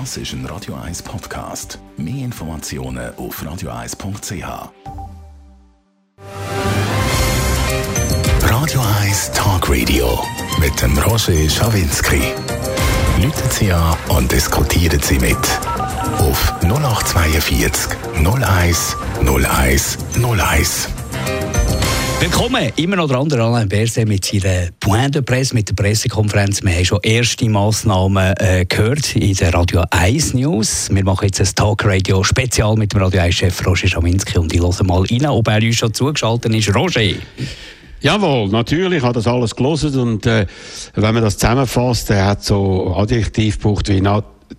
Das ist ein Radio 1 Podcast. Mehr Informationen auf radio1.ch. Radio 1 Talk Radio mit dem Roger Schawinski. Leuten Sie an und diskutieren Sie mit. Auf 0842 01 01 01. Willkommen, immer noch der andere Alain Berset mit seiner Point de Presse, mit der Pressekonferenz. Wir haben schon erste Massnahmen äh, gehört in der Radio 1 News. Wir machen jetzt ein Talk-Radio Spezial mit dem Radio 1-Chef Roger Schaminski und ich höre mal rein, ob er uns schon zugeschaltet ist. Roger! Jawohl, natürlich hat das alles gelesen und äh, wenn man das zusammenfasst, er hat so Adjektiv gebraucht wie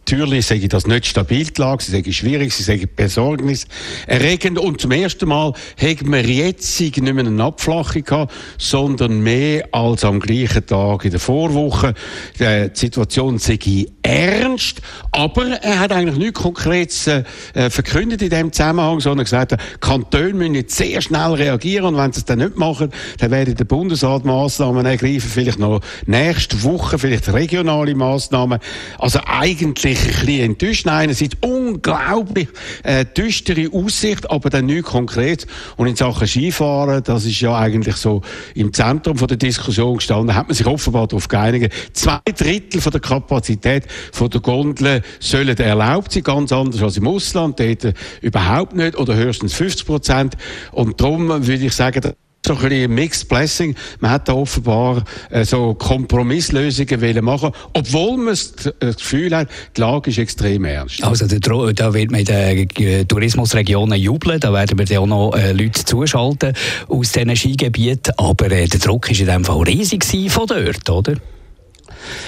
Natürlich sage ich das nicht stabil die Lage, sie sagen schwierig, sie sagen besorgniserregend und zum ersten Mal haben wir jetzt nicht mehr eine Abflachung gehabt, sondern mehr als am gleichen Tag in der Vorwoche. Die Situation sei ernst, aber er hat eigentlich nichts Konkretes äh, verkündet in dem Zusammenhang, sondern gesagt, Kantone müssen jetzt sehr schnell reagieren und wenn sie es dann nicht machen, dann werden der Bundesrat Massnahmen ergreifen, vielleicht noch nächste Woche, vielleicht regionale Massnahmen. Also eigentlich eigentlich ein bisschen enttäuscht. Einerseits unglaublich äh, düstere Aussicht, aber dann nichts konkret. Und in Sachen Skifahren, das ist ja eigentlich so im Zentrum von der Diskussion gestanden, hat man sich offenbar darauf geeinigt, zwei Drittel von der Kapazität von der Gondel sollen erlaubt sein, ganz anders als im Ausland, dort überhaupt nicht oder höchstens 50 Prozent. Und darum würde ich sagen, so ein bisschen Mixed Blessing. Man hat da offenbar äh, so Kompromisslösungen wollen machen, obwohl man das Gefühl hat, die Lage ist extrem ernst. Also da wird man in den äh, Tourismusregionen jubeln, da werden wir auch noch äh, Leute zuschalten aus diesen Skigebieten, aber äh, der Druck war in dem Fall riesig von dort, oder?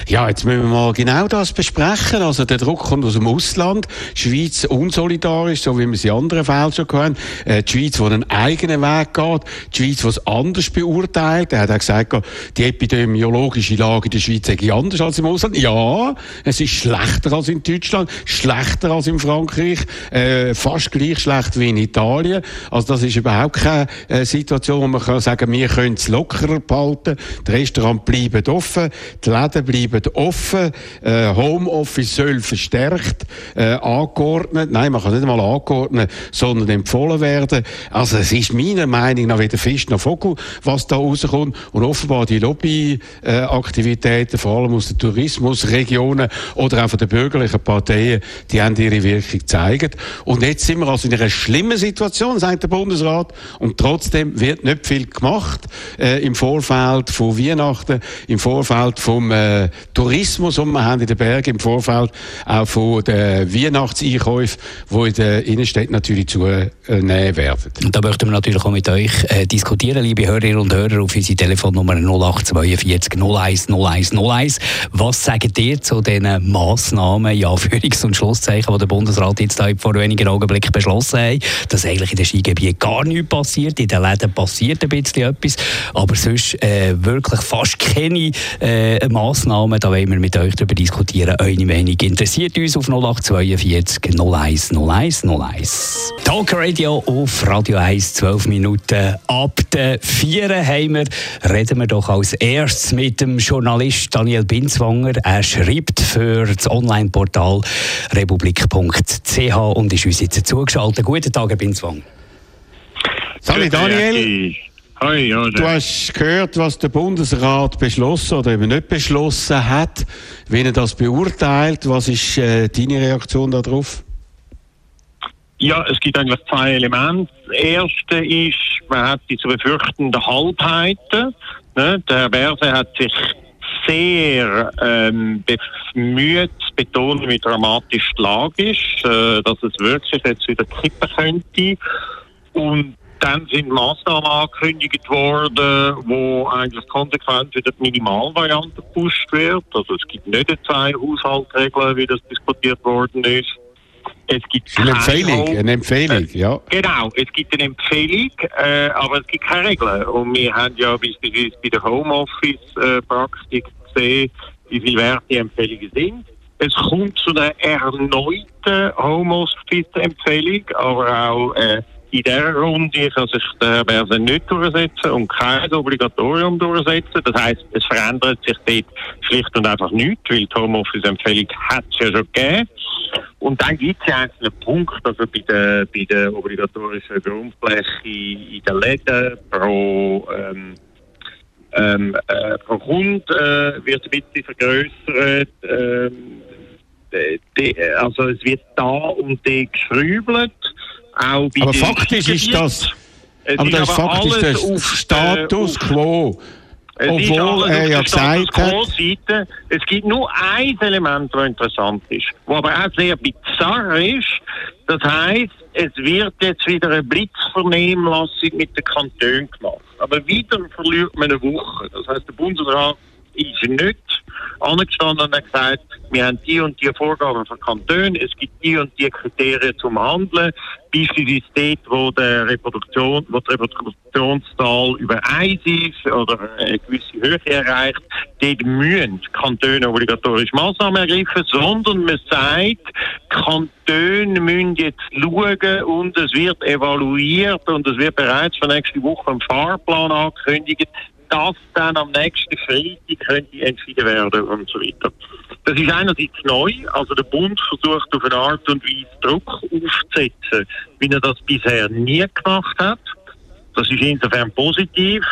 Ja, jetzt müssen wir mal genau das besprechen. Also der Druck kommt aus dem Ausland. Die Schweiz unsolidarisch, so wie wir es in anderen Fällen schon hören. Äh, die Schweiz, die einen eigenen Weg geht. Die Schweiz, die es anders beurteilt. Er hat auch gesagt, die epidemiologische Lage in der Schweiz sei anders als im Ausland. Ja, es ist schlechter als in Deutschland, schlechter als in Frankreich, äh, fast gleich schlecht wie in Italien. Also das ist überhaupt keine äh, Situation, wo man kann sagen, wir können es lockerer behalten. Die Restaurants bleiben offen, die Läden bleiben offen. Äh, Homeoffice soll verstärkt äh, angeordnet, nein, man kann nicht einmal angeordnet, sondern empfohlen werden. Also es ist meiner Meinung nach weder Fisch noch Vogel, was da rauskommt. Und offenbar die Lobbyaktivitäten, äh, vor allem aus den Tourismusregionen oder auch von den bürgerlichen Parteien, die haben ihre Wirkung gezeigt. Und jetzt sind wir also in einer schlimmen Situation, sagt der Bundesrat, und trotzdem wird nicht viel gemacht äh, im Vorfeld von Weihnachten, im Vorfeld vom äh, äh, Tourismus, den wir haben in den Bergen im Vorfeld, auch von den Weihnachtseinkäufen, die in der Innenstadt natürlich zunehmen werden. Und da möchten wir natürlich auch mit euch äh, diskutieren, liebe Hörerinnen und Hörer, auf unsere Telefonnummer 0842 01 01 01. Was sagt ihr zu diesen Massnahmen, ja, Führungs- und Schlusszeichen, die der Bundesrat jetzt vor wenigen Augenblicken beschlossen hat, dass eigentlich in den Skigebieten gar nichts passiert, in den Läden passiert ein bisschen etwas, aber sonst äh, wirklich fast keine äh, Massnahmen Massnahmen. Da wollen wir mit euch darüber diskutieren. Eure Meinung interessiert uns auf 0842 01 01 01. Talk Radio auf Radio 1, 12 Minuten ab der 4 haben wir. Reden wir doch als erstes mit dem Journalist Daniel Binswanger. Er schreibt für das Online-Portal republik.ch und ist uns jetzt zugeschaltet. Guten Tag, Herr Binswanger. Salut Daniel. Ja, du hast gehört, was der Bundesrat beschlossen oder eben nicht beschlossen hat, wie er das beurteilt. Was ist äh, deine Reaktion darauf? Ja, es gibt eigentlich zwei Elemente. Das erste ist, man hat die zu befürchtenden Halbheiten. Ne? Der Herr Berse hat sich sehr ähm, bemüht zu betonen, wie dramatisch die Lage ist, äh, dass es wirklich jetzt wieder kippen könnte. Und dann sind Maßnahmen angekündigt worden, wo eigentlich konsequent wieder die Minimalvariante gepusht wird. Also es gibt nicht zwei Haushaltsregeln, wie das diskutiert worden ist. Es gibt eine Empfehlung, eine Empfehlung, ja. Genau, es gibt eine Empfehlung, äh, aber es gibt keine Regeln. Und wir haben ja beispielsweise bei der Homeoffice-Praktik gesehen, wie viel wert die Empfehlungen sind. Es kommt zu einer erneuten Homeoffice-Empfehlung, aber auch äh, in dieser Runde kann sich der Berse nicht durchsetzen und kein Obligatorium durchsetzen. Das heisst, es verändert sich dort schlicht und einfach nichts, weil die Homeoffice-Empfehlung hat es ja schon gegeben. Und dann gibt es ja einzelne Punkte, also bei der, bei der obligatorischen Grundfläche in den Läden pro, ähm, ähm, äh, pro Hund äh, wird ein bisschen vergrößert. Ähm, die, also es wird da und die geschrübelt. Auch aber faktisch ist das, aber das ist faktisch das Status quo. Obwohl er ja gesagt hat. Seite. Es gibt nur ein Element, das interessant ist, was aber auch sehr bizarr ist. Das heisst, es wird jetzt wieder eine Blitzvernehmlassung mit den Kantonen gemacht. Aber wieder verliert man eine Woche. Das heisst, der Bundesrat ist nicht angestanden und hat gesagt, wir haben die und die Vorgaben von Kantonen, es gibt die und die Kriterien zum Handeln, beispielsweise dort, wo, der Reproduktion, wo die Reproduktionszahl über 1 ist oder eine gewisse Höhe erreicht, dort müssen Kantone obligatorisch Maßnahmen ergreifen, sondern man sagt, Kantone müssen jetzt schauen und es wird evaluiert und es wird bereits für nächste Woche ein Fahrplan angekündigt, das dann am nächsten Freitag könnte entschieden werden und so weiter. Das ist einerseits neu, also der Bund versucht auf eine Art und Weise Druck aufzusetzen, wie er das bisher nie gemacht hat. Das ist insofern positiv.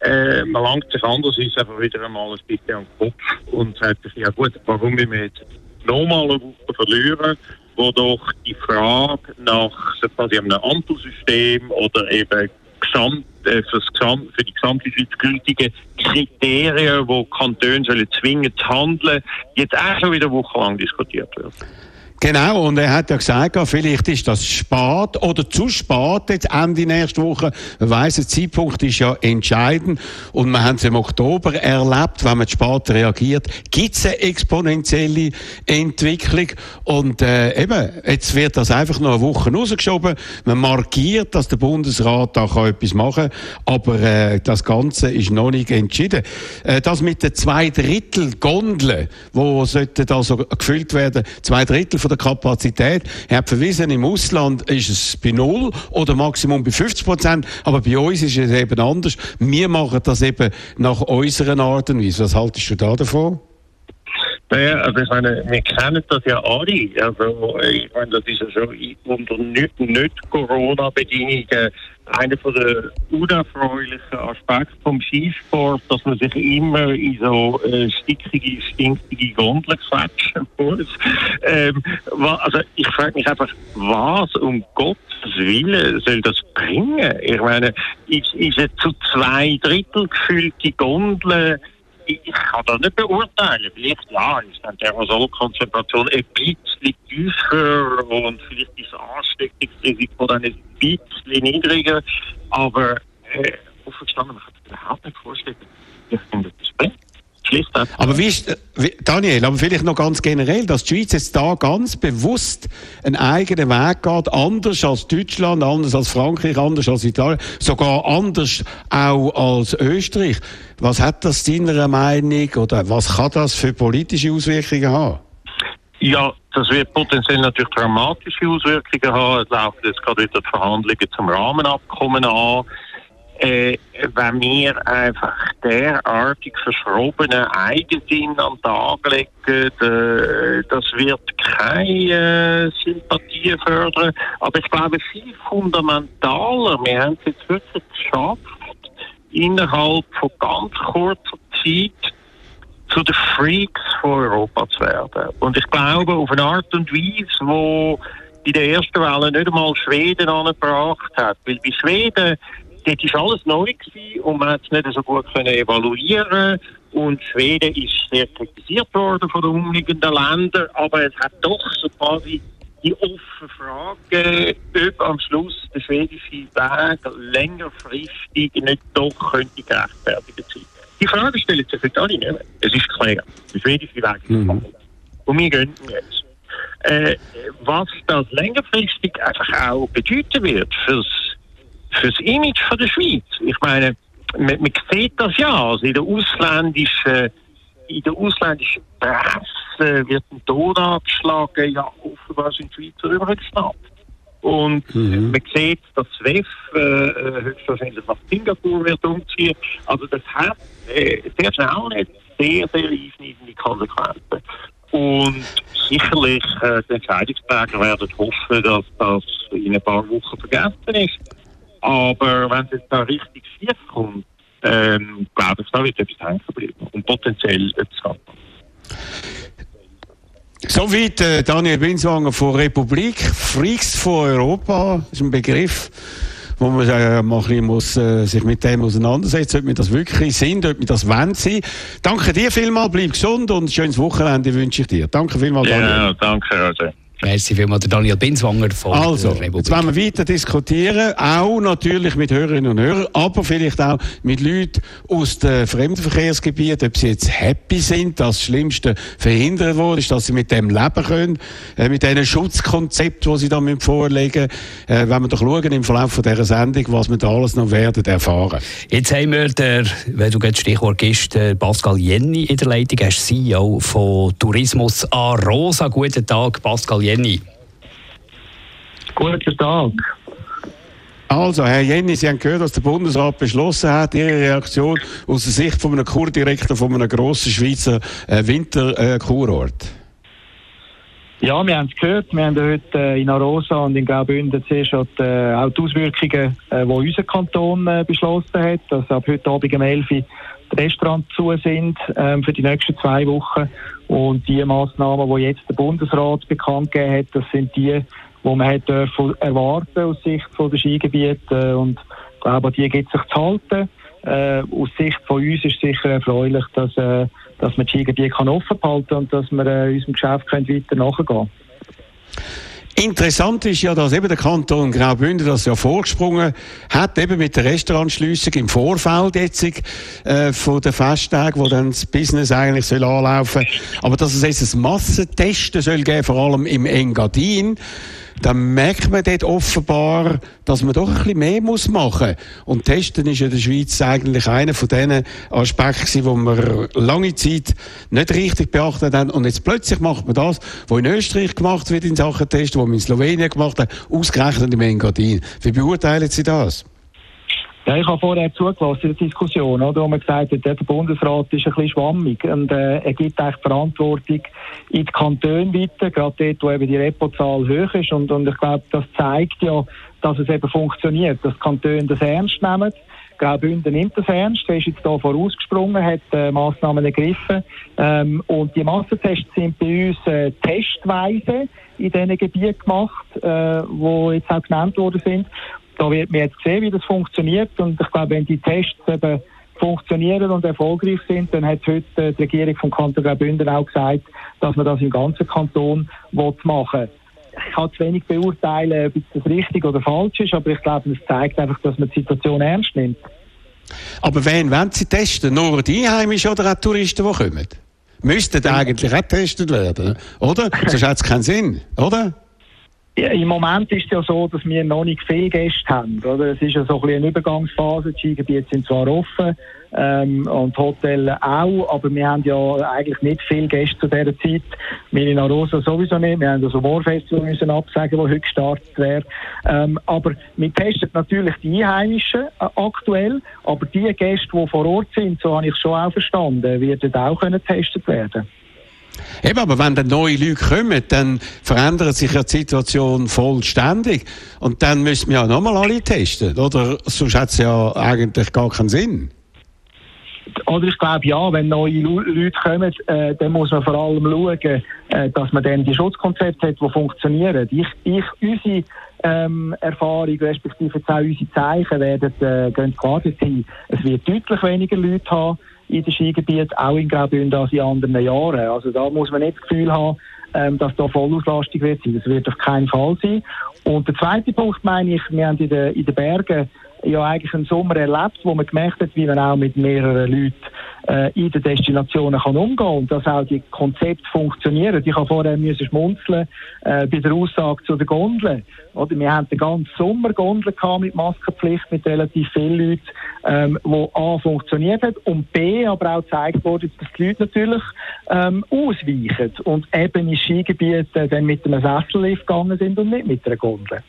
Äh, man langt sich andererseits einfach wieder einmal ein bisschen am Kopf und sagt sich, ja gut, warum wir jetzt nochmal eine Woche verlieren, wo doch die Frage nach quasi einem Ampelsystem oder eben Gesamt, äh, für, die gesamte Schweiz gültigen Kriterien, die Kantone sollen zwingend handeln, jetzt auch schon wieder wochenlang diskutiert wird. Genau, und er hat ja gesagt, vielleicht ist das spät oder zu spät jetzt Ende nächste Woche. Man weiss, der Zeitpunkt ist ja entscheidend und wir haben es im Oktober erlebt, wenn man spät reagiert, gibt es eine exponentielle Entwicklung und äh, eben, jetzt wird das einfach noch eine Woche rausgeschoben. Man markiert, dass der Bundesrat da kann etwas machen kann, aber äh, das Ganze ist noch nicht entschieden. Äh, das mit den zwei Drittel Gondeln, wo sollten also gefüllt werden, zwei Drittel von der Kapazität. Er hat verwiesen, im Ausland ist es bei null oder Maximum bei 50 Prozent, aber bei uns ist es eben anders. Wir machen das eben nach unserer Art und Weise. Was haltest du da davon? Naja, also ich meine, wir kennen das ja alle. Also ich meine, das ist ja schon unter nicht, nicht Corona-Bedingungen einer der unerfreulichen Aspekte vom Skisport, dass man sich immer in so äh, stickige, stinkige Gondeln quetschen muss. Ähm, also ich frage mich einfach, was um Gottes Willen soll das bringen? Ich meine, ist, ist es zu zwei Drittel gefüllte Gondeln ich kann das nicht beurteilen. Vielleicht ja, ist dann die Aerosolkonzentration ein bisschen tiefer und vielleicht ist das Ansteckungsrisiko dann ein bisschen niedriger. Aber äh, offen gestanden, man kann sich überhaupt nicht vorstellen, wie finde das bringt. Aber wie ist, wie, Daniel, aber vielleicht noch ganz generell, dass die Schweiz jetzt da ganz bewusst einen eigenen Weg geht, anders als Deutschland, anders als Frankreich, anders als Italien, sogar anders auch als Österreich. Was hat das deiner Meinung oder was kann das für politische Auswirkungen haben? Ja, das wird potenziell natürlich dramatische Auswirkungen haben. Es laufen jetzt gerade wieder die Verhandlungen zum Rahmenabkommen an äh, wenn wir einfach derartig verschrobenen Eigensinn an den Tag legen, äh, das wird keine äh, Sympathie fördern. Aber ich glaube, viel fundamentaler, wir haben es jetzt wirklich geschafft, innerhalb von ganz kurzer Zeit zu den Freaks von Europa zu werden. Und ich glaube, auf eine Art und Weise, wo in der ersten Welle nicht einmal Schweden angebracht hat. Weil bei Schweden dort war alles neu gewesen und man hat es nicht so gut können evaluieren und Schweden ist sehr kritisiert worden von den umliegenden Ländern, aber es hat doch so quasi die offene Frage, ob am Schluss der schwedische Weg längerfristig nicht doch könnte gerechtfertigt sein. Die Frage stellt sich heute alle nicht mehr. Es ist klar, der schwedische Weg ist mhm. Und wir gehen jetzt. Äh, was das längerfristig einfach auch bedeuten wird fürs fürs Image von der Schweiz. Ich meine, man, man sieht das ja, also in der ausländischen, in der ausländischen Presse wird ein Ton angeschlagen, ja, offenbar sind die Schweizer übergeschnappt. Und mhm. man sieht, dass WEF äh, höchstwahrscheinlich nach Singapur wird umziehen. Also das hat äh, sehr schnell sehr, sehr einschneidende Konsequenzen. Und sicherlich äh, die Entscheidungsträger werden hoffen, dass das in ein paar Wochen vergessen ist. Aber wenn es da richtig schief kommt, ähm, glaube ich, da wird etwas hängen bleiben und potenziell etwas haben. Soweit äh, Daniel Binswanger von Republik. Freaks von Europa ist ein Begriff, wo man äh, mal ein bisschen muss, äh, sich mit dem auseinandersetzen, ob wir das wirklich sind, ob wir das wollen sein. Danke dir vielmals, bleib gesund und ein schönes Wochenende wünsche ich dir. Danke vielmals, Daniel. Ja, danke, Roger. Merci vielmals, Daniel Binswanger von also, der Republik. Jetzt wollen wir weiter diskutieren, auch natürlich mit Hörerinnen und Hörern, aber vielleicht auch mit Leuten aus dem Fremdenverkehrsgebiet, ob sie jetzt happy sind, dass das Schlimmste verhindert wurde, ist, dass sie mit dem leben können, äh, mit diesen Schutzkonzept, die sie da vorlegen äh, wenn wir doch schauen im Verlauf von dieser Sendung, was wir da alles noch werden erfahren. Jetzt haben wir, der, wenn du jetzt Stichwort gibst, Pascal Jenny in der Leitung, er ist CEO von Tourismus Arosa. Guten Tag, Pascal Jenny. Jenny. Guten Tag. Also, Herr Jenny, Sie haben gehört, dass der Bundesrat beschlossen hat, Ihre Reaktion aus der Sicht von einem Kurdirektor von einem grossen Schweizer äh, Winterkurort. Äh, ja, wir haben es gehört. Wir haben heute äh, in Arosa und in Graubünden zuerst auch die, äh, auch die Auswirkungen, die unser Kanton beschlossen hat. Also ab heute Abend um 11 Uhr Restaurants zu sind ähm, für die nächsten zwei Wochen. Und die Massnahmen, die jetzt der Bundesrat bekannt gegeben hat, das sind die, die man hat dürfen erwarten aus Sicht der Skigebiete. Und ich glaube, die gibt sich zu halten. Äh, aus Sicht von uns ist sicher erfreulich, dass, äh, dass man die Skigebiete offen halten kann und dass wir äh, unserem Geschäft können weiter nachgehen können. Interessant ist ja, dass eben der Kanton Graubünden das ja vorgesprungen hat, eben mit der Restaurantschliessung im Vorfeld jetzt äh, von den Festtagen, wo dann das Business eigentlich soll anlaufen. Aber dass es jetzt ein Massentesten soll geben, vor allem im Engadin, dann merkt man dort offenbar, dass man doch ein bisschen mehr muss machen muss. Und Testen ist in der Schweiz eigentlich einer von diesen Aspekten, wo wir lange Zeit nicht richtig beachtet haben. Und jetzt plötzlich macht man das, was in Österreich gemacht wird in Sachen Testen, was man in Slowenien gemacht hat, ausgerechnet im Engadin. Wie beurteilen Sie das? Ja, ich habe vorher zugelassen in der Diskussion, oder, wo man gesagt hat, der Bundesrat ist ein bisschen schwammig und äh, er gibt eigentlich Verantwortung in die Kantone weiter, gerade dort, wo eben die Repozahl hoch ist und, und ich glaube, das zeigt ja, dass es eben funktioniert, dass die Kantone das ernst nehmen. Graubünden nimmt das ernst, er ist jetzt hier vorausgesprungen, hat äh, Massnahmen ergriffen ähm, und die Massentests sind bei uns äh, testweise in diesen Gebieten gemacht, äh, die jetzt auch genannt worden sind da wird man jetzt sehen, wie das funktioniert. Und ich glaube, wenn die Tests eben funktionieren und erfolgreich sind, dann hat heute die Regierung vom Kanton Graubünden auch gesagt, dass man das im ganzen Kanton machen will. Ich kann zu wenig beurteilen, ob das richtig oder falsch ist, aber ich glaube, es zeigt einfach, dass man die Situation ernst nimmt. Aber wen wollen Sie testen? Nur die Einheimischen oder auch Touristen, die kommen? Müssten eigentlich auch getestet werden, oder? Sonst hat es keinen Sinn, oder? Im Moment ist es ja so, dass wir noch nicht viele Gäste haben. Oder? Es ist ja so ein eine Übergangsphase. Die Skigebiete sind zwar offen ähm, und Hotel auch, aber wir haben ja eigentlich nicht viele Gäste zu dieser Zeit. Wir in Arosa sowieso nicht. Wir haben also Warfestival müssen absagen, das heute gestartet wäre. Ähm, aber wir testen natürlich die Einheimischen äh, aktuell, aber die Gäste, die vor Ort sind, so habe ich schon auch verstanden, werden auch können getestet werden. Eben, aber wenn dann neue Leute kommen, dann verändert sich ja die Situation vollständig. Und dann müssen wir ja nochmal alle testen, oder? Sonst hat es ja eigentlich gar keinen Sinn. Oder ich glaube ja, wenn neue Leute kommen, äh, dann muss man vor allem schauen, äh, dass man dann die Schutzkonzepte hat, die funktionieren. Ich, ich, unsere ähm, Erfahrung, respektive auch unsere Zeichen werden äh, gehen klar sein. Es wird deutlich weniger Leute haben in den Skigebieten, auch in Graubünden als in anderen Jahren. Also da muss man nicht das Gefühl haben, ähm, dass da Vollauslastung wird sein. Das wird auf keinen Fall sein. Und der zweite Punkt meine ich, wir haben in den, in den Bergen ja eigentlich einen Sommer erlebt, wo man gemerkt hat, wie man auch mit mehreren Leuten äh, in den Destinationen kann umgehen und dass auch die Konzepte funktionieren. Ich habe vorher müssen schmunzeln äh, bei der Aussage zu den Gondeln. Oder wir haben den ganzen Sommer Gondeln gehabt mit Maskenpflicht mit relativ vielen Leuten, ähm, wo A funktioniert hat und B aber auch gezeigt wurde, dass die Leute natürlich ähm, ausweichen und eben in Skigebieten dann mit einem Sessellift gegangen sind und nicht mit einer Gondel.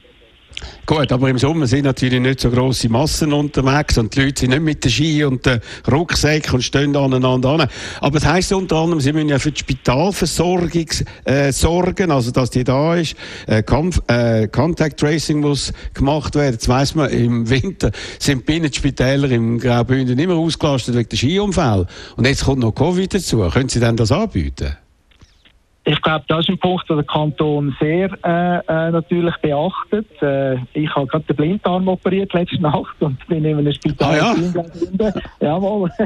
Gut, aber im Sommer sind natürlich nicht so grosse Massen unterwegs und die Leute sind nicht mit den Ski und den Rucksäcken und stehen aneinander an. Aber es heisst unter anderem, sie müssen ja für die Spitalversorgung äh, sorgen, also dass die da ist. Äh, Kampf, äh, Contact Tracing muss gemacht werden. Jetzt weiss man, im Winter sind die Binnenspitäler im Graubünden immer ausgelastet wegen der Skiunfälle. Und jetzt kommt noch Covid dazu. Können Sie denn das anbieten? Ich glaube, das ist ein Punkt, den der Kanton sehr äh, äh, natürlich beachtet. Äh, ich habe gerade den Blinddarm operiert letzte Nacht und bin in einem Spital. Ah, ja. Jawohl.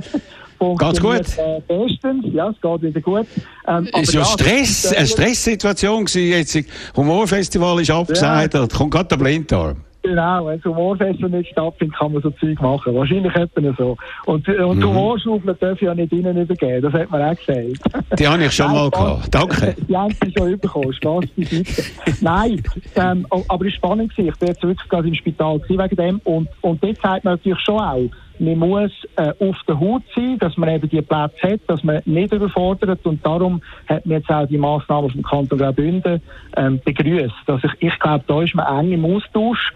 Geht's gut? Äh, bestens, ja, es geht wieder gut. Ähm, ist ja, ja Stress, eine Stresssituation gewesen jetzt. Humorfestival ist abgesagt, ja. da kommt gerade der Blinddarm. Genau, wenn das Humorfestival nicht stattfindet, kann man so Zeug machen. Wahrscheinlich etwa so. Und, und mhm. Humorschaufeln darf ja nicht innen übergeben, das hat man auch gesagt. Die habe ich schon mal gehabt. Danke. Die haben sie schon bekommen, Spaß beiseite. Nein, ähm, aber es war spannend. Ich bin jetzt wirklich gerade im Spital wegen dem. Und, und dort zeigt man natürlich schon auch, man muss äh, auf der Hut sein, dass man eben die Plätze hat, dass man nicht überfordert und darum hat man jetzt auch die Massnahmen vom Kanton Graubünden ähm, begrüßt. Ich, ich glaube, da ist man eng im Austausch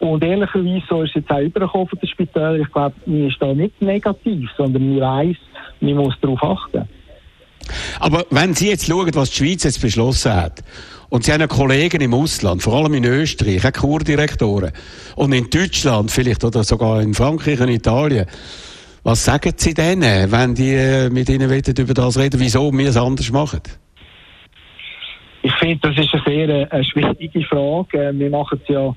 und ehrlicherweise, so ist es jetzt auch übergekommen von den Spitälern. Ich glaube, mir ist da nicht negativ, sondern mir weiss, man muss darauf achten. Aber wenn Sie jetzt schauen, was die Schweiz jetzt beschlossen hat, und Sie haben Kollegen im Ausland, vor allem in Österreich, auch Kurdirektoren, und in Deutschland vielleicht oder sogar in Frankreich und Italien, was sagen Sie denen, wenn die äh, mit Ihnen über das reden, wieso wir es anders machen? Ich finde, das ist eine sehr äh, eine schwierige Frage. Äh, wir machen es ja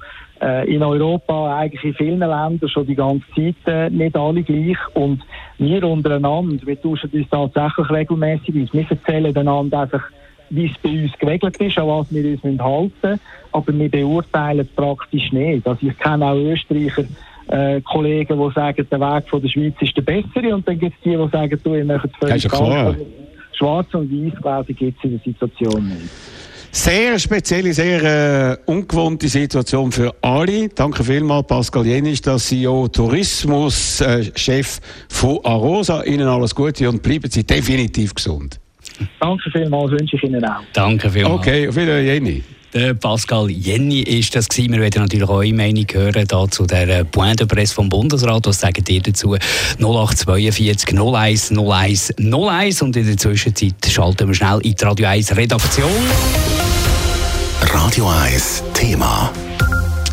in Europa, eigentlich in vielen Ländern schon die ganze Zeit nicht alle gleich. Und wir untereinander, wir tauschen uns tatsächlich regelmäßig aus. Wir erzählen einander einfach, wie es bei uns geregelt ist, an was wir uns halten müssen. Aber wir beurteilen es praktisch nicht. Also ich kenne auch Österreicher, äh, Kollegen, die sagen, der Weg von der Schweiz ist der bessere. Und dann gibt es die, die sagen, du, ihr möchtet es völlig Schwarz und Weiß, glaube ich, gibt es in der Situation nicht. Sehr spezielle, sehr äh, ungewohnte Situation für alle. Danke vielmals, Pascal Jenisch, der CEO Tourismus-Chef äh, von Arosa. Ihnen alles Gute und bleiben Sie definitiv gesund. Danke vielmals, wünsche ich Ihnen auch. Danke vielmals. Okay, auf Wiedersehen, Jenny. Der Pascal Jenny ist das gewesen. Wir werden natürlich auch eure Meinung hören da zu der Point de Presse vom Bundesrat. Was sagt ihr dazu? 0842 01 01 01 und in der Zwischenzeit schalten wir schnell in die Radio 1 Redaktion. Radio 1 Thema.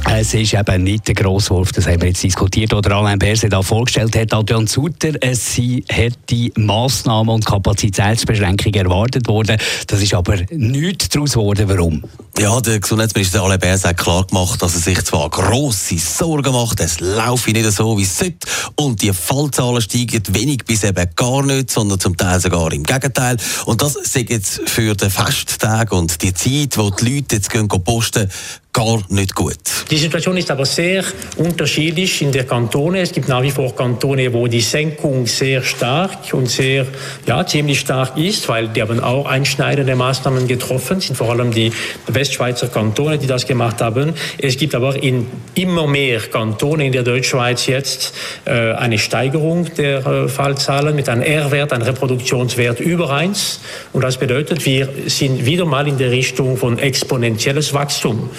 Es ist eben nicht der Grosswurf, das haben wir jetzt diskutiert, oder Alain Berset da vorgestellt hat, Adrian Sutter. Es hätte Massnahmen und Kapazitätsbeschränkungen erwartet worden. Das ist aber nichts daraus geworden. Warum? Ja, der Gesundheitsminister Alain Berset hat klar gemacht, dass er sich zwar grosse Sorgen macht, es laufe nicht so, wie es sollte, und die Fallzahlen steigen wenig bis eben gar nicht, sondern zum Teil sogar im Gegenteil. Und das ist jetzt für den Festtag und die Zeit, wo die Leute jetzt gehen posten, gar nicht gut. Die Situation ist aber sehr unterschiedlich in der Kantone. Es gibt nach wie vor Kantone, wo die Senkung sehr stark und sehr, ja, ziemlich stark ist, weil die haben auch einschneidende Maßnahmen getroffen, Es sind vor allem die Westschweizer Kantone, die das gemacht haben. Es gibt aber in immer mehr Kantone in der Deutschschweiz jetzt äh, eine Steigerung der äh, Fallzahlen mit einem R-Wert, einem Reproduktionswert über 1. Und das bedeutet, wir sind wieder mal in der Richtung von exponentielles Wachstum.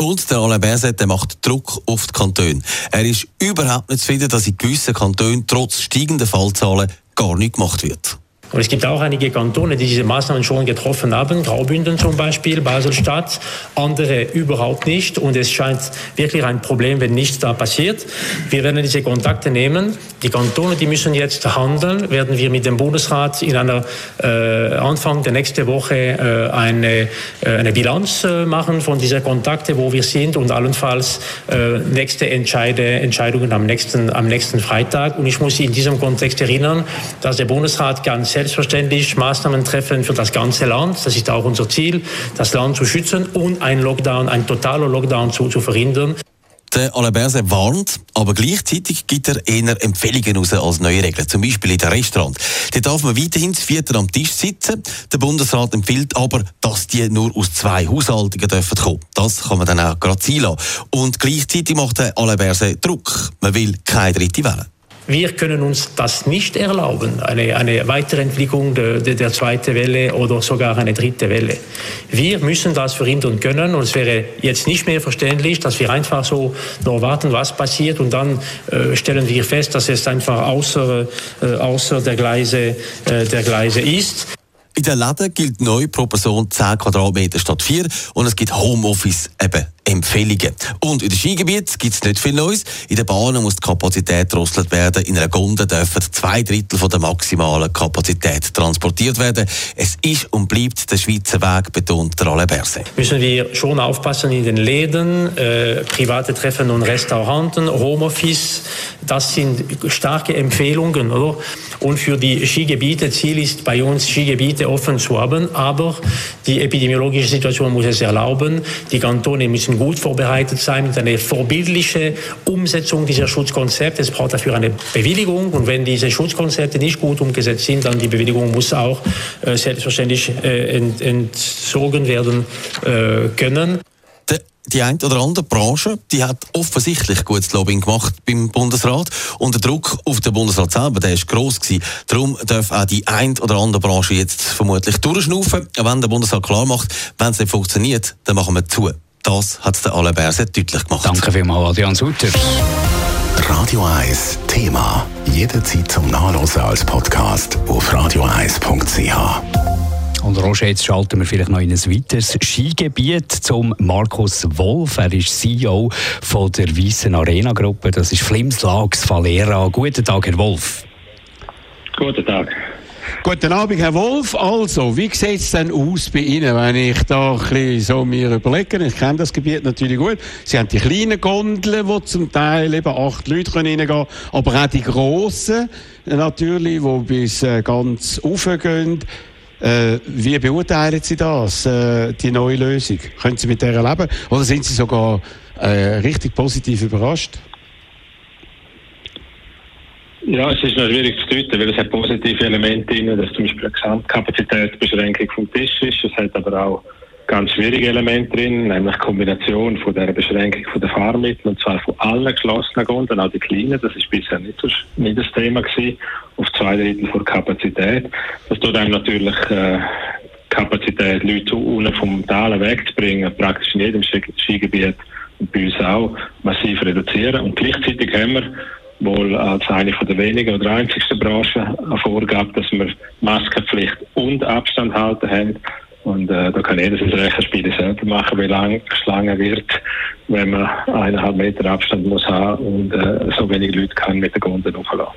Und der Alain Berset macht Druck auf die Kantone. Er ist überhaupt nicht zufrieden, dass in gewissen Kantonen trotz steigender Fallzahlen gar nichts gemacht wird. Und es gibt auch einige Kantone, die diese Maßnahmen schon getroffen haben, Graubünden zum Beispiel, Baselstadt, andere überhaupt nicht. Und es scheint wirklich ein Problem, wenn nichts da passiert. Wir werden diese Kontakte nehmen. Die Kantone, die müssen jetzt handeln, werden wir mit dem Bundesrat in einer äh, Anfang der nächsten Woche äh, eine, äh, eine Bilanz äh, machen von dieser Kontakte, wo wir sind und allenfalls äh, nächste Entscheide, Entscheidungen am nächsten, am nächsten Freitag. Und ich muss Sie in diesem Kontext erinnern, dass der Bundesrat ganz selbstverständlich Maßnahmen treffen für das ganze Land. Das ist auch unser Ziel, das Land zu schützen und ein Lockdown, ein totaler Lockdown zu, zu verhindern. Der Alain Berset warnt, aber gleichzeitig gibt er eher Empfehlungen raus als neue Regeln. Zum Beispiel in den Restaurant. Da darf man weiterhin das Vierte am Tisch sitzen. Der Bundesrat empfiehlt aber, dass die nur aus zwei Haushaltungen dürfen kommen. Das kann man dann auch gerade ziehen lassen. Und gleichzeitig macht der Alain Berset Druck. Man will keine dritte Welle. Wir können uns das nicht erlauben, eine, eine Weiterentwicklung der, der zweiten Welle oder sogar eine dritte Welle. Wir müssen das verhindern können und es wäre jetzt nicht mehr verständlich, dass wir einfach so nur warten, was passiert und dann äh, stellen wir fest, dass es einfach außer, äh, außer der, Gleise, äh, der Gleise ist. In den Läden gilt neu pro Person 10 Quadratmeter statt 4 und es gibt Homeoffice eben Empfehlungen. Und in den Skigebieten gibt es nicht viel Neues. In den Bahnen muss die Kapazität drosselt werden. In einer Gondel dürfen zwei Drittel von der maximalen Kapazität transportiert werden. Es ist und bleibt der Schweizer Weg, betont der Alain Berset. Müssen wir schon aufpassen in den Läden, äh, private Treffen und Restauranten, Homeoffice. Das sind starke Empfehlungen, oder? Und für die Skigebiete, Ziel ist bei uns, Skigebiete offen zu haben, aber die epidemiologische Situation muss es erlauben. Die Kantone müssen gut vorbereitet sein mit einer vorbildlichen Umsetzung dieser Schutzkonzepte. Es braucht dafür eine Bewilligung und wenn diese Schutzkonzepte nicht gut umgesetzt sind, dann die Bewilligung muss auch äh, selbstverständlich äh, ent, entzogen werden äh, können die eine oder andere Branche, die hat offensichtlich gutes Lobbying gemacht beim Bundesrat und der Druck auf den Bundesrat selber, der ist gross gewesen. Darum darf auch die eine oder andere Branche jetzt vermutlich durchschnaufen, wenn der Bundesrat klar macht, wenn es nicht funktioniert, dann machen wir zu. Das hat der Alain Berset deutlich gemacht. Danke vielmals, Adrian Sutter. Radio 1 Thema. Jederzeit zum Nachlesen als Podcast auf radioeis.ch. Und Roger, jetzt schalten wir vielleicht noch in ein weiteres Skigebiet zum Markus Wolf. Er ist CEO von der Weissen Arena Gruppe. Das ist Flimslags Valera. Guten Tag, Herr Wolf. Guten Tag. Guten Abend, Herr Wolf. Also, wie sieht es denn aus bei Ihnen, wenn ich da ein so mir überlege? Ich kenne das Gebiet natürlich gut. Sie haben die kleinen Gondeln, wo zum Teil eben acht Leute reingehen können, aber auch die grossen, natürlich, die bis äh, ganz raufgehen. Äh, wie beurteilen Sie das, äh, die neue Lösung? Können Sie mit der leben? Oder sind Sie sogar äh, richtig positiv überrascht? Ja, es ist noch schwierig zu deuten, weil es hat positive Elemente drin, dass zum Beispiel eine Gesamtkapazitätsbeschränkung vom Tisch ist. Es hat aber auch ganz schwierige Elemente drin, nämlich die Kombination von der Beschränkung von der Fahrmittel und zwar von allen geschlossenen Gondeln, auch die kleinen, das ist bisher nicht, so, nicht das Thema gewesen, auf zwei Drittel von Kapazität. Das tut einem natürlich äh, Kapazität, Leute unten vom Tal wegzubringen, praktisch in jedem Skigebiet und bei uns auch massiv reduzieren. Und gleichzeitig haben wir wohl als eine von der wenigen oder einzigsten Branchen eine dass wir Maskenpflicht und Abstand halten haben. Und äh, da kann jeder sein Rechenspiel selber machen, wie lang es lange wird, wenn man eineinhalb Meter Abstand muss haben und äh, so wenig Leute kann mit der Gondel hochlassen.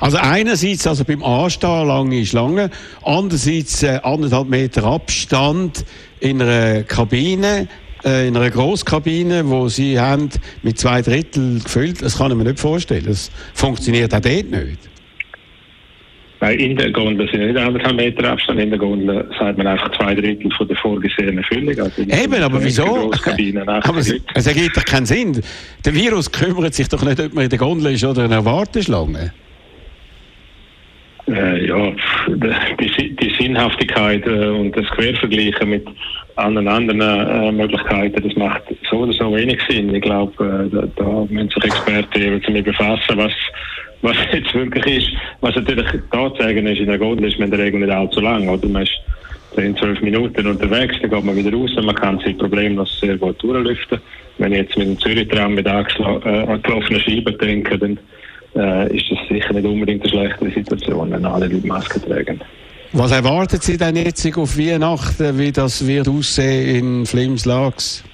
Also einerseits also beim Anstehen lange Schlange, andererseits äh, anderthalb Meter Abstand in einer Kabine, äh, in einer Grosskabine, wo Sie haben mit zwei Drittel gefüllt. Das kann ich mir nicht vorstellen. Das funktioniert auch dort nicht. Nein, in der Gondel sind nicht anderthalb Meter Abstand. In der Gondel sagt man einfach zwei Drittel von der vorgesehenen Füllung. Also Eben, aber wieso? aber es, es ergibt doch keinen Sinn. Der Virus kümmert sich doch nicht, ob man in der Gondel ist oder in einer Warteschlange. Äh, ja, die, die Sinnhaftigkeit äh, und das Quervergleichen mit allen anderen äh, Möglichkeiten, das macht so oder so wenig Sinn. Ich glaube, äh, da, da müssen sich Experten damit befassen, was was jetzt wirklich ist, was natürlich da zu sagen ist, in der Gondel ist man in der Regel nicht allzu lang, oder? Man ist 10, 12 Minuten unterwegs, dann geht man wieder raus, man kann sich problemlos sehr gut durchlüften. Wenn ich jetzt mit dem Zürich-Tram mit angelaufenen äh, Scheiben denke, dann äh, ist das sicher nicht unbedingt eine schlechtere Situation, wenn alle Leute Masken tragen. Was erwartet Sie denn jetzt auf Weihnachten, wie das wird aussehen in Flimslags?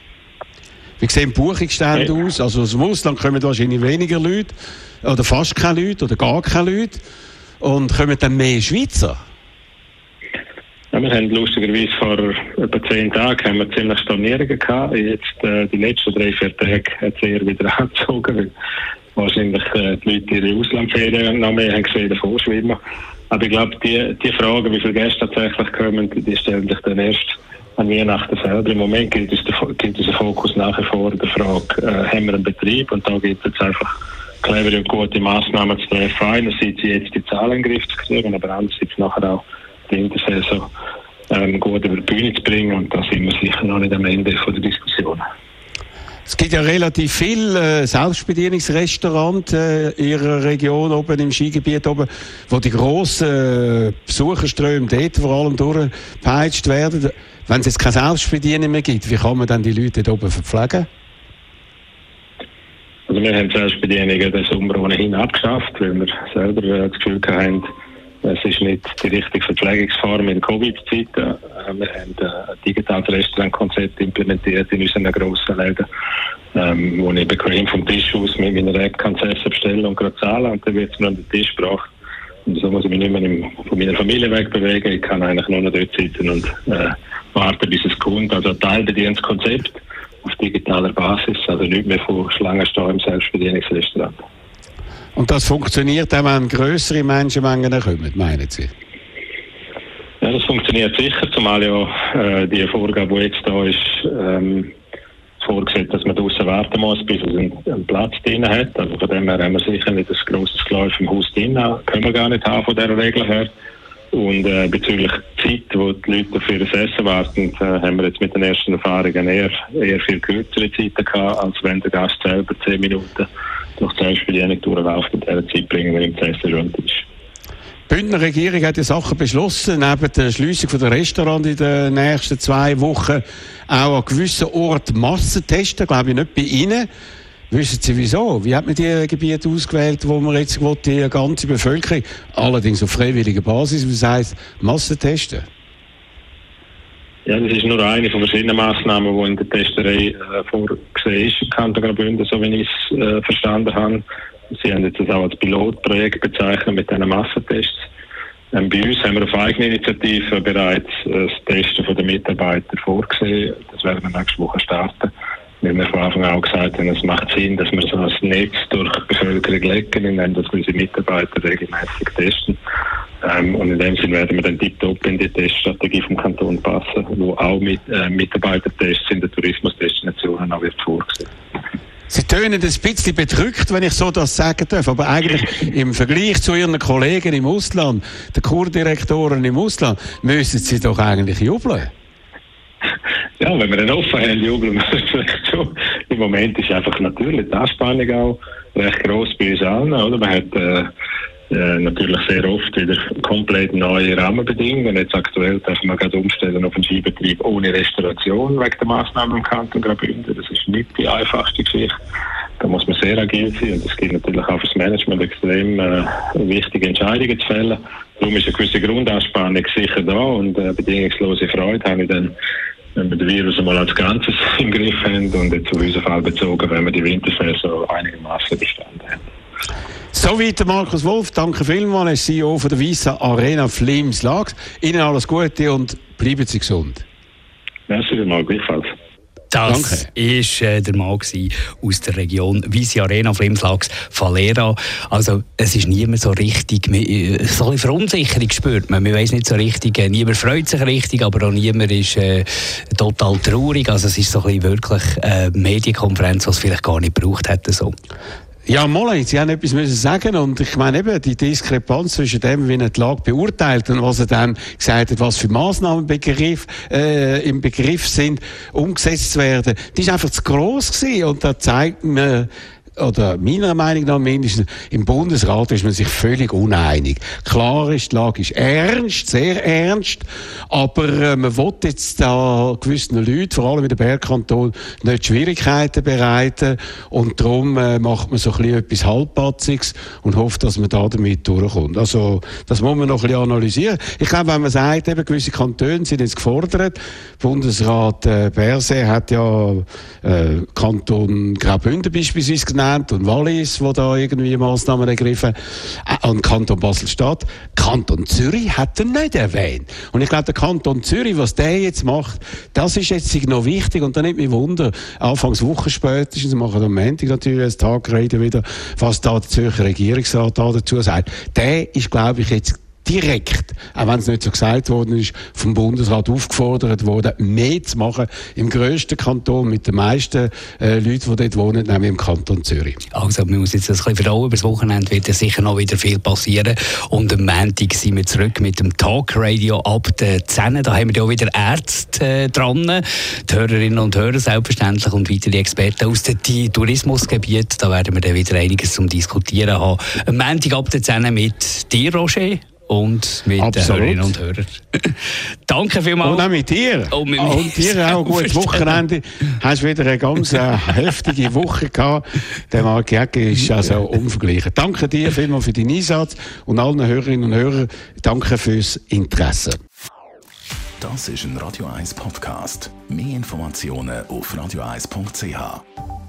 Wie sehen Buchungsstände hey. aus? Also aus dem Ausland kommen wahrscheinlich weniger Leute oder fast keine Leute oder gar keine Leute und kommen dann mehr Schweizer? Ja, wir haben lustigerweise vor etwa zehn Tagen haben wir ziemlich Stornierungen gehabt. Jetzt äh, die letzten drei, vier Tage hat es eher wieder angezogen, weil wahrscheinlich äh, die Leute ihre Auslandferien noch mehr haben gesehen davor schwimmen. Aber ich glaube, die, die Frage, wie viele Gäste tatsächlich kommen, die stellen sich dann erst an Weihnachten selber. Im Moment gilt, unser Fokus nach wie vor der Frage, äh, haben wir einen Betrieb? Und da gibt es einfach clevere und gute Massnahmen zu treffen. Einerseits jetzt die Zahlen in den Griff zu kriegen, aber andererseits nachher auch die Intersaison ähm, gut über die Bühne zu bringen. Und da sind wir sicher noch nicht am Ende von der Diskussion. Es gibt ja relativ viele äh, äh, in Ihrer Region oben im Skigebiet oben, wo die grossen äh, Besucherströme dort vor allem durchgepeitscht werden. Wenn es jetzt keine Selbstbedienung mehr gibt, wie kann man dann die Leute dort oben verpflegen? Also wir haben Selbstbedienungen den Sommer ohnehin abgeschafft, weil wir selber äh, das Gefühl haben, es ist nicht die richtige Verpflegungsform in Covid-Zeiten. Äh, wir haben äh, ein digitales Restaurantkonzept implementiert in unseren grossen Läden, ähm, wo ich bequem vom Tisch aus mit meiner App kann Essen bestellen und gerade zahlen und dann wird es mir an den Tisch gebracht. Und so muss ich mich nicht mehr von meiner Familie wegbewegen. Ich kann eigentlich nur noch dort sitzen und äh, warten, bis es kommt. Also ein teilbedientes Konzept auf digitaler Basis, also nicht mehr von Schlangen stehen im Selbstbedienungsrestaurant. Und das funktioniert auch, wenn größere Menschenmengen kommen, meinen Sie? Ja, das funktioniert sicher, zumal ja äh, die Vorgabe, die jetzt da ist, ähm, vorgesehen, dass man draußen warten muss, bis es einen, einen Platz drin hat. Also von dem her haben wir sicher nicht ein grosses Geläuf im Haus drin. Können wir gar nicht haben von dieser Regel her. Und äh, bezüglich Zeit, wo die Leute für das Essen warten, äh, haben wir jetzt mit den ersten Erfahrungen eher, eher viel kürzere Zeiten gehabt, als wenn der Gast selber zehn Minuten durch die Selbstbedienung durchläuft und dieser Zeit bringen ihm das Essen rund ist. Die Bündner Regierung hat die Sachen beschlossen, neben der Schließung der Restaurants in den nächsten zwei Wochen auch an gewissen Orten Massentesten, glaube ich nicht bei Ihnen. Wissen Sie wieso? Wie hat man die Gebiete ausgewählt, wo man jetzt die ganze Bevölkerung, allerdings auf freiwilliger Basis, was heisst, Massentesten? Ja, das ist nur eine von verschiedenen Massnahmen, die in der Testerei äh, vorgesehen ist im Kanton Graubünden, so wie ich es äh, verstanden habe. Sie haben jetzt das auch als Pilotprojekt bezeichnet mit diesen Massentests. Ähm, bei uns haben wir auf eigene Initiative bereits äh, das Testen der Mitarbeiter vorgesehen. Das werden wir nächste Woche starten weil wir von Anfang an auch gesagt haben, es macht Sinn, dass wir so ein Netz durch die Bevölkerung legen, indem wir unsere Mitarbeiter regelmäßig testen. Ähm, und in dem Sinne werden wir dann tiptop in die Teststrategie vom Kanton passen, wo auch mit äh, Mitarbeitertests in den Tourismusdestinationen auch wird vorgesehen. Sie tönen ein bisschen bedrückt, wenn ich so das sagen darf, aber eigentlich im Vergleich zu Ihren Kollegen im Ausland, den Kurdirektoren im Ausland, müssen Sie doch eigentlich jubeln. Ja, wenn wir dann offen haben, jubeln wir vielleicht schon. Im Moment ist einfach natürlich die Anspannung auch recht gross bei uns allen. Oder? Man hat äh, äh, natürlich sehr oft wieder komplett neue Rahmenbedingungen. Jetzt aktuell darf man gerade umstellen auf einen Skibetrieb ohne Restauration wegen der Maßnahmen im Kanton Graubünden. Das ist nicht die einfachste Geschichte. Da muss man sehr agil sein und es gibt natürlich auch fürs Management extrem äh, wichtige Entscheidungen zu fällen. Darum ist eine gewisse Grundanspannung sicher da und äh, bedingungslose Freude habe ich dann wenn wir den Virus einmal als Ganzes im Griff haben und jetzt auf unseren Fall bezogen, wenn wir die Wintersaison einigermaßen bestanden haben. Soweit Markus Wolf, danke vielmals, er ist CEO von der Visa Arena Flims Lags. Ihnen alles Gute und bleiben Sie gesund. Merci vielmals, gleichfalls. Das war äh, der Mann aus der Region Visi Arena, Flimslags, Valera. Also, es ist niemand so richtig, äh, so ein Verunsicherung spürt man. Man weiß nicht so richtig, äh, niemand freut sich richtig, aber auch niemand ist äh, total traurig. Also, es ist so ein bisschen wirklich eine äh, Medienkonferenz, die es vielleicht gar nicht gebraucht hätte. So. Ja, Molly, Sie haben etwas müssen sagen und ich meine eben die Diskrepanz zwischen dem, wie er die Lage beurteilt und was er dann gesagt hat, was für Massnahmen Begriff, äh, im Begriff sind, umgesetzt werden, die ist einfach zu gross gewesen. Und da zeigt mir oder meiner Meinung nach mindestens, im Bundesrat ist man sich völlig uneinig. Klar ist, die Lage ist ernst, sehr ernst, aber äh, man will jetzt da gewissen Leuten, vor allem in den Bergkanton, nicht Schwierigkeiten bereiten und darum äh, macht man so ein etwas Halbpatziges und hofft, dass man da damit durchkommt. Also, das muss man noch ein analysieren. Ich glaube, wenn man sagt, eben gewisse Kantone sind jetzt gefordert, Bundesrat äh, Berse hat ja äh, Kanton Graubünden beispielsweise genannt, genannt und Wallis, wo da irgendwie Massnahmen ergriffen äh, und Kanton Basel-Stadt. Kanton Zürich hat er nicht erwähnt. Und ich glaube, der Kanton Zürich, was der jetzt macht, das ist jetzt noch wichtig und da nicht mich wunder, anfangs Woche spätestens, machen am Montag natürlich ein Tag reden wieder, was da der Zürcher Regierungsrat da dazu sagt. Der ist, glaube ich, jetzt direkt, auch wenn es nicht so gesagt worden ist, vom Bundesrat aufgefordert worden, mehr zu machen im grössten Kanton mit den meisten äh, Leuten, die dort wohnen, nämlich im Kanton Zürich. Also, man muss jetzt ein bisschen verdauen. Über das Wochenende wird sicher noch wieder viel passieren. Und am Montag sind wir zurück mit dem Talkradio ab der 10. Da haben wir ja wieder Ärzte äh, dran, die Hörerinnen und Hörer selbstverständlich und weitere Experten aus dem Tourismusgebiet. Da werden wir dann wieder einiges zum Diskutieren haben. Am Montag ab der 10 mit dir, Roger und mit Absolut. den Hörerinnen und Hörern. Danke vielmals. Und auch mit dir. Und, mit ah, und dir auch ein gutes Wochenende. Hast wieder eine ganz äh, heftige Woche gehabt. Der Marc Jäcke ist also unvergleichlich. Danke dir vielmals für deinen Einsatz und allen Hörerinnen und Hörern danke fürs Interesse. Das ist ein Radio 1 Podcast. Mehr Informationen auf radio1.ch.